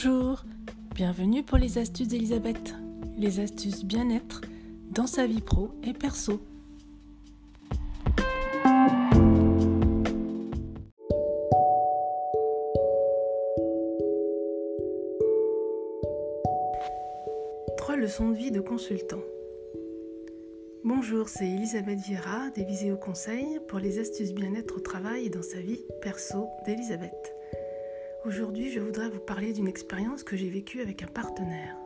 Bonjour, bienvenue pour les astuces d'Elisabeth, les astuces bien-être dans sa vie pro et perso. Trois leçons de vie de consultant. Bonjour, c'est Elisabeth Vieira des Viséo Conseils pour les astuces bien-être au travail et dans sa vie perso d'Elisabeth. Aujourd'hui, je voudrais vous parler d'une expérience que j'ai vécue avec un partenaire.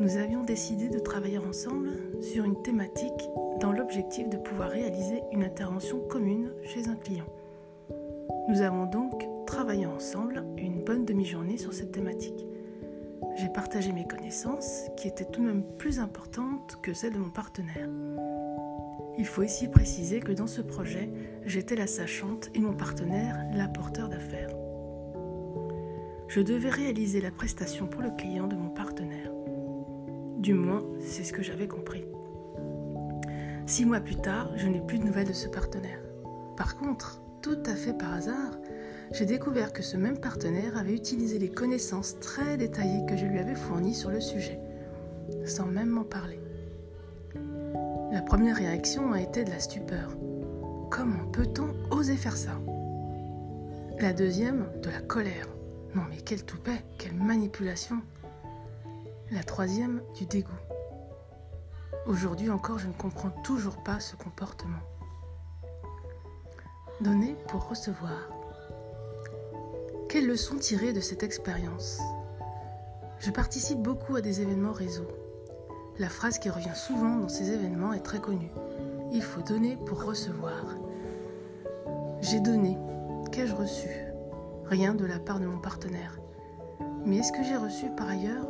Nous avions décidé de travailler ensemble sur une thématique dans l'objectif de pouvoir réaliser une intervention commune chez un client. Nous avons donc travaillé ensemble une bonne demi-journée sur cette thématique. J'ai partagé mes connaissances qui étaient tout de même plus importantes que celles de mon partenaire. Il faut ici préciser que dans ce projet, j'étais la sachante et mon partenaire l'apporteur d'affaires je devais réaliser la prestation pour le client de mon partenaire. Du moins, c'est ce que j'avais compris. Six mois plus tard, je n'ai plus de nouvelles de ce partenaire. Par contre, tout à fait par hasard, j'ai découvert que ce même partenaire avait utilisé les connaissances très détaillées que je lui avais fournies sur le sujet, sans même m'en parler. La première réaction a été de la stupeur. Comment peut-on oser faire ça? La deuxième, de la colère. Non mais quel toupet, quelle manipulation. La troisième, du dégoût. Aujourd'hui encore, je ne comprends toujours pas ce comportement. Donner pour recevoir. Quelle leçon tirer de cette expérience? Je participe beaucoup à des événements réseau. La phrase qui revient souvent dans ces événements est très connue. Il faut donner pour recevoir. J'ai donné. Qu'ai-je reçu? Rien de la part de mon partenaire. Mais ce que j'ai reçu par ailleurs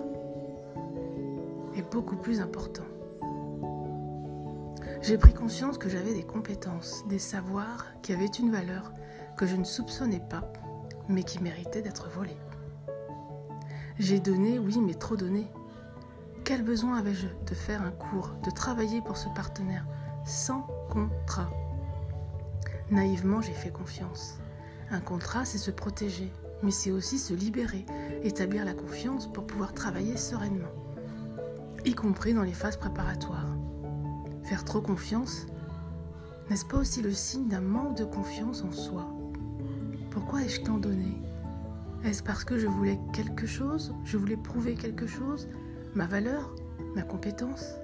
est beaucoup plus important. J'ai pris conscience que j'avais des compétences, des savoirs qui avaient une valeur que je ne soupçonnais pas, mais qui méritaient d'être volés. J'ai donné, oui, mais trop donné. Quel besoin avais-je de faire un cours, de travailler pour ce partenaire, sans contrat? Naïvement, j'ai fait confiance. Un contrat, c'est se protéger, mais c'est aussi se libérer, établir la confiance pour pouvoir travailler sereinement, y compris dans les phases préparatoires. Faire trop confiance, n'est-ce pas aussi le signe d'un manque de confiance en soi? Pourquoi ai-je tant donné? Est-ce parce que je voulais quelque chose Je voulais prouver quelque chose? Ma valeur Ma compétence?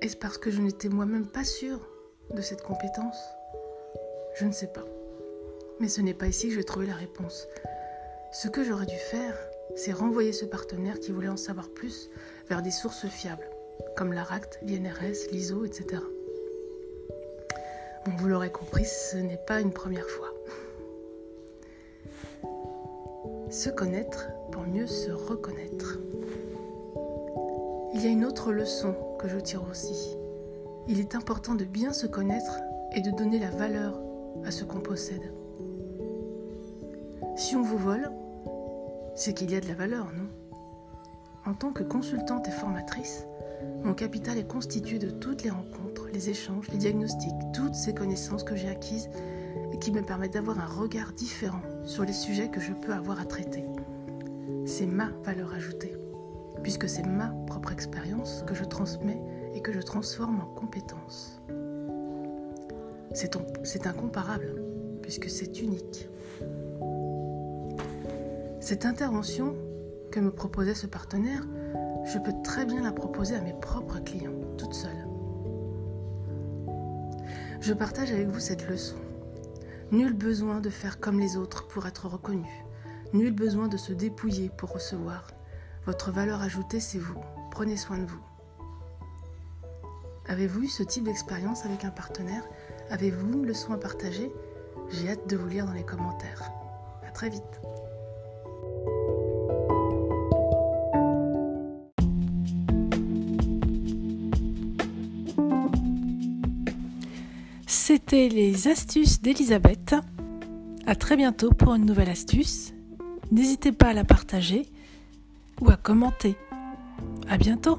Est-ce parce que je n'étais moi-même pas sûre de cette compétence? Je ne sais pas. Mais ce n'est pas ici que je vais trouver la réponse. Ce que j'aurais dû faire, c'est renvoyer ce partenaire qui voulait en savoir plus vers des sources fiables, comme l'ARACT, l'INRS, l'ISO, etc. Bon, vous l'aurez compris, ce n'est pas une première fois. Se connaître pour mieux se reconnaître. Il y a une autre leçon que je tire aussi. Il est important de bien se connaître et de donner la valeur à ce qu'on possède. Si on vous vole, c'est qu'il y a de la valeur, non? En tant que consultante et formatrice, mon capital est constitué de toutes les rencontres, les échanges, les diagnostics, toutes ces connaissances que j'ai acquises et qui me permettent d'avoir un regard différent sur les sujets que je peux avoir à traiter. C'est ma valeur ajoutée, puisque c'est ma propre expérience que je transmets et que je transforme en compétences. C'est incomparable, puisque c'est unique. Cette intervention que me proposait ce partenaire, je peux très bien la proposer à mes propres clients, toute seule. Je partage avec vous cette leçon. Nul besoin de faire comme les autres pour être reconnu. Nul besoin de se dépouiller pour recevoir. Votre valeur ajoutée, c'est vous. Prenez soin de vous. Avez-vous eu ce type d'expérience avec un partenaire Avez-vous une leçon à partager? J'ai hâte de vous lire dans les commentaires. À très vite. C'était les astuces d'Elisabeth. À très bientôt pour une nouvelle astuce. N'hésitez pas à la partager ou à commenter. À bientôt.